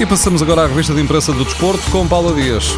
E passamos agora à revista de imprensa do desporto com Paula Dias.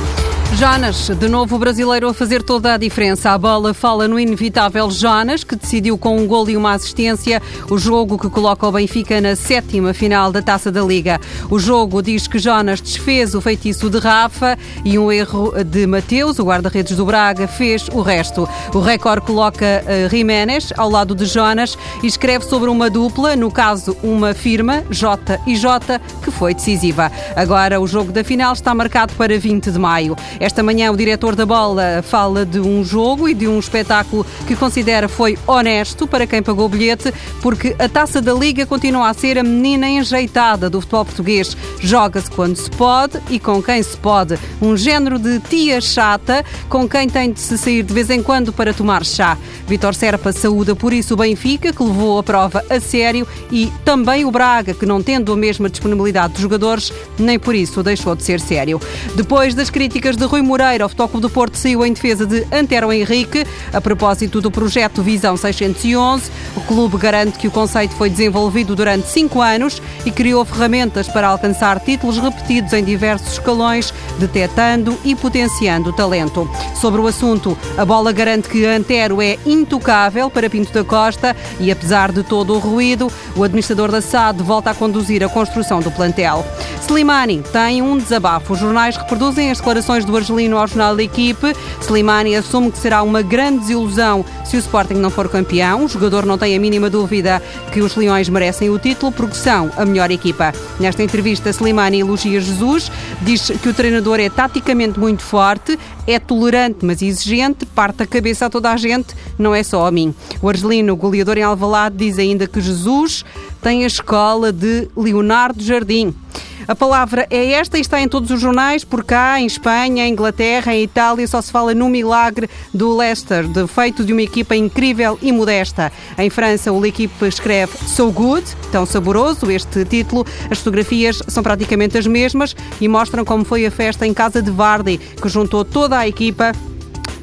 Jonas, de novo o brasileiro a fazer toda a diferença. A bola fala no inevitável Jonas, que decidiu com um gol e uma assistência o jogo que coloca o Benfica na sétima final da Taça da Liga. O jogo diz que Jonas desfez o feitiço de Rafa e um erro de Mateus, o guarda-redes do Braga, fez o resto. O recorde coloca uh, Jiménez ao lado de Jonas e escreve sobre uma dupla, no caso uma firma, J e J, que foi decisiva. Agora o jogo da final está marcado para 20 de maio. Esta manhã, o diretor da bola fala de um jogo e de um espetáculo que considera foi honesto para quem pagou o bilhete, porque a taça da Liga continua a ser a menina enjeitada do futebol português. Joga-se quando se pode e com quem se pode. Um género de tia chata com quem tem de se sair de vez em quando para tomar chá. Vitor Serpa saúda por isso o Benfica, que levou a prova a sério, e também o Braga, que não tendo a mesma disponibilidade de jogadores, nem por isso deixou de ser sério. Depois das críticas de Rui Moreira, o Futebol do Porto saiu em defesa de Antero Henrique. A propósito do projeto Visão 611, o clube garante que o conceito foi desenvolvido durante cinco anos e criou ferramentas para alcançar títulos repetidos em diversos escalões, detectando e potenciando o talento. Sobre o assunto, a bola garante que Antero é intocável para Pinto da Costa e, apesar de todo o ruído, o administrador da SAD volta a conduzir a construção do plantel. Slimani tem um desabafo. Os jornais reproduzem as declarações do Argelino ao jornal da equipe. Slimani assume que será uma grande desilusão se o Sporting não for campeão. O jogador não tem a mínima dúvida que os Leões merecem o título porque são a melhor equipa. Nesta entrevista, Slimani elogia Jesus, diz que o treinador é taticamente muito forte, é tolerante mas exigente, parte a cabeça a toda a gente, não é só a mim. O Argelino, goleador em Alvalade, diz ainda que Jesus tem a escola de Leonardo Jardim. A palavra é esta e está em todos os jornais, por cá, em Espanha, em Inglaterra, em Itália, só se fala no milagre do Leicester, de feito de uma equipa incrível e modesta. Em França, o equipe escreve So Good, tão saboroso este título. As fotografias são praticamente as mesmas e mostram como foi a festa em casa de Vardy, que juntou toda a equipa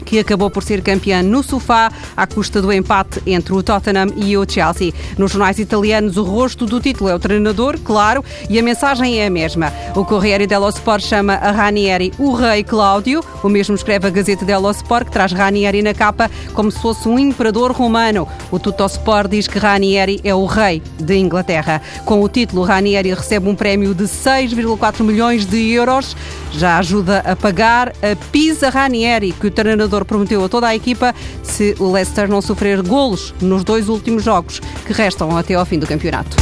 que acabou por ser campeã no sofá à custa do empate entre o Tottenham e o Chelsea. Nos jornais italianos, o rosto do título é o treinador, claro, e a mensagem é a mesma. O Corriere dello Sport chama a Ranieri o Rei Cláudio, o mesmo escreve a Gazeta dello Sport, que traz Ranieri na capa como se fosse um imperador romano. O Tuttosport diz que Ranieri é o rei de Inglaterra. Com o título, Ranieri recebe um prémio de 6,4 milhões de euros. Já ajuda a pagar a Pisa Ranieri, que o treinador prometeu a toda a equipa se o Leicester não sofrer golos nos dois últimos jogos que restam até ao fim do campeonato.